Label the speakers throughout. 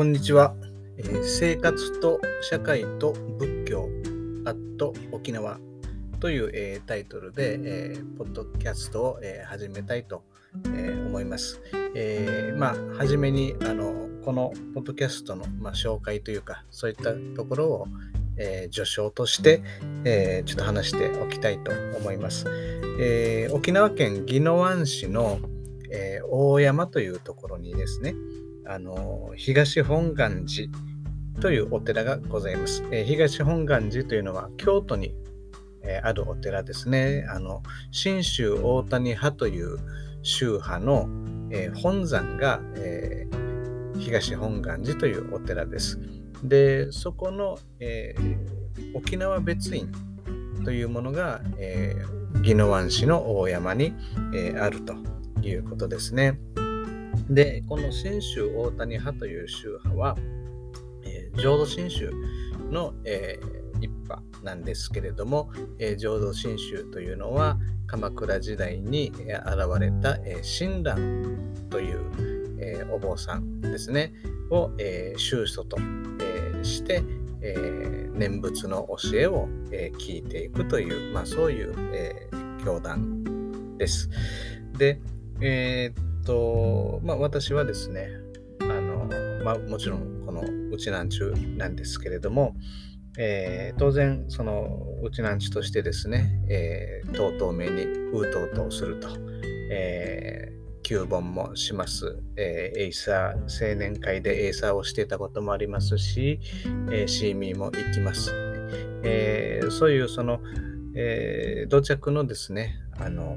Speaker 1: こんにちは、えー生活と社会と仏教アット沖縄という、えータイトルで、えーポッドキャストを、え始めたいと、え思います。えまあ、はじめにあのこのポッドキャストの、まあ、紹介というかそういったところを、え序章として、えちょっと話しておきたいと思います。え沖縄県宜野湾市の、え大山というところにですねあの東本願寺というお寺がございます。え東本願寺というのは京都に、えあるお寺ですね。あの信州大谷派という宗派の、え本山が、えー東本願寺というお寺です。で、そこの、えー沖縄別院というものが、えー宜野湾市の大山に、えあるということですね。で、この信州大谷派という宗派は、えー浄土真宗の、えー一派なんですけれども、えー浄土真宗というのは鎌倉時代に現れた、えー親鸞という、えーお坊さんですねを、えー宗祖と、えーして、えー念仏の教えを、えー聞いていくという、まあ、そういう、えー教団です。で、えーと、まあ、私はですね、あの、まあ、もちろんこのうちなーんちゅなんですけれども、えー当然そのうちなーんちゅとしてですね、えー、トートーメーにうとうとうすると、えー旧盆もします、えーエイサー青年会でエイサーをしていたこともありますし、えーシーミーも行きます、えーそういうその、えー土着のですねあの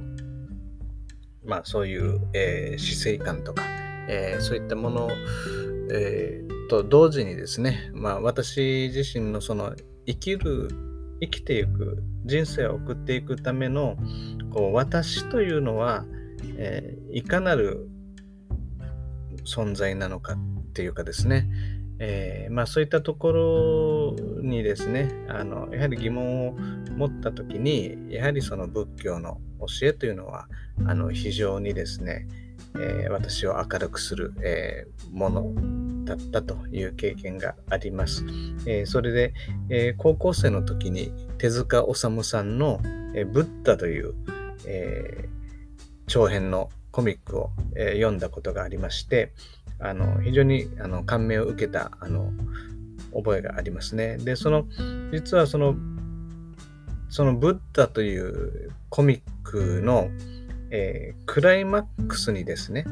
Speaker 1: まあそういう、えー死生観とか、えーそういったもの、えーと同時にですね、まあ、私自身のその生きる生きていく人生を送っていくためのこう私というのは、えーいかなる存在なのかっていうかですね、えーまあ、そういったところにですねあのやはり疑問を持った時にやはりその仏教の教えというのはあの非常にですね、えー私を明るくする、えーものだったという経験があります。えーそれで、え高校生の時に手塚治虫さんの「えブッダ」という、え長編のコミックを、え読んだことがありましてあの非常にあの感銘を受けたあの覚えがありますね。でその実はそのそのブッダというコミックの、えークライマックスにですね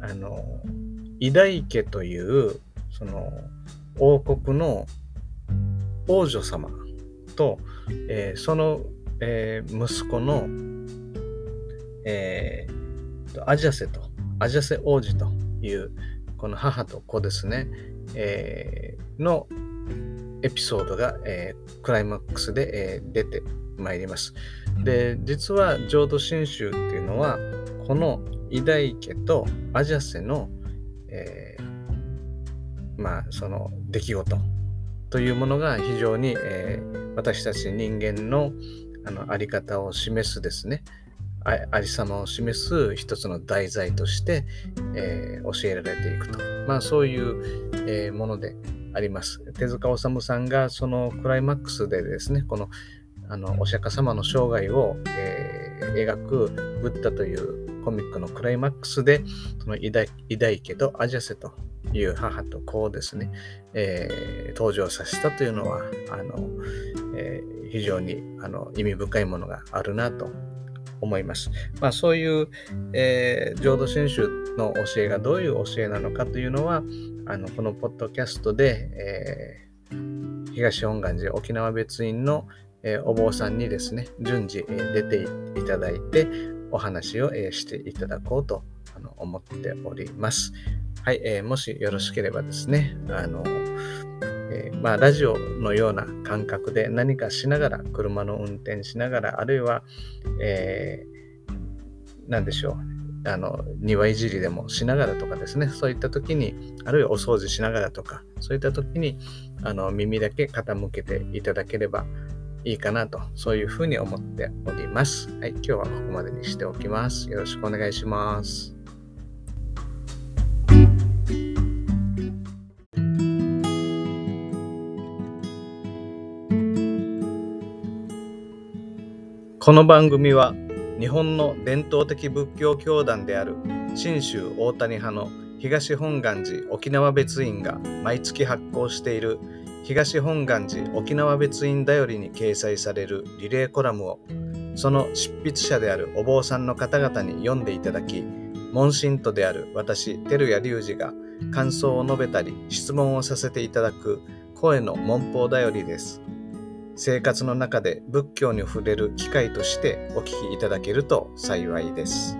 Speaker 1: あのイダイ家というその王国の王女様と、えーその、えー息子の、えーアジャセとアジャセ王子というこの母と子ですね、えーのエピソードが、えークライマックスで、えー出てまいります。で実は浄土真宗っていうのはこのイダイ家とアジャセの、えーまあその出来事というものが非常に、えー私たち人間のあのあり方を示すですね。あありさまを示す一つの題材として、えー教えられていくと、まあ、そういう、えーものであります。手塚治虫さんがそのクライマックスでですねこのあのお釈迦様の生涯を、えー描くブッダというコミックのクライマックスでそのイダイイダイ家とアジャセという母と子をですね、えー登場させたというのはあの、えー非常にあの意味深いものがあるなと思います。まあ、そういう、えー浄土真宗の教えがどういう教えなのかというのはあのこのポッドキャストで、えー東本願寺沖縄別院の、えーお坊さんにですね順次、えー出ていただいてお話を、えーしていただこうとあの思っております。はい、えーもしよろしければですねあのえーまあ、ラジオのような感覚で何かしながら車の運転しながらあるいは、えー何でしょうあの庭いじりでもしながらとかですねそういった時にあるいはお掃除しながらとかそういった時にあの耳だけ傾けていただければいいかなとそういうふうに思っております。はい、今日はここまでにしておきます。よろしくお願いします。この番組は日本の伝統的仏教教団である信州大谷派の東本願寺沖縄別院が毎月発行している東本願寺沖縄別院だよりに掲載されるリレーコラムをその執筆者であるお坊さんの方々に読んでいただき問診徒である私照屋隆二が感想を述べたり質問をさせていただく声の文法だよりです。生活の中で仏教に触れる機会としてお聞きいただけると幸いです。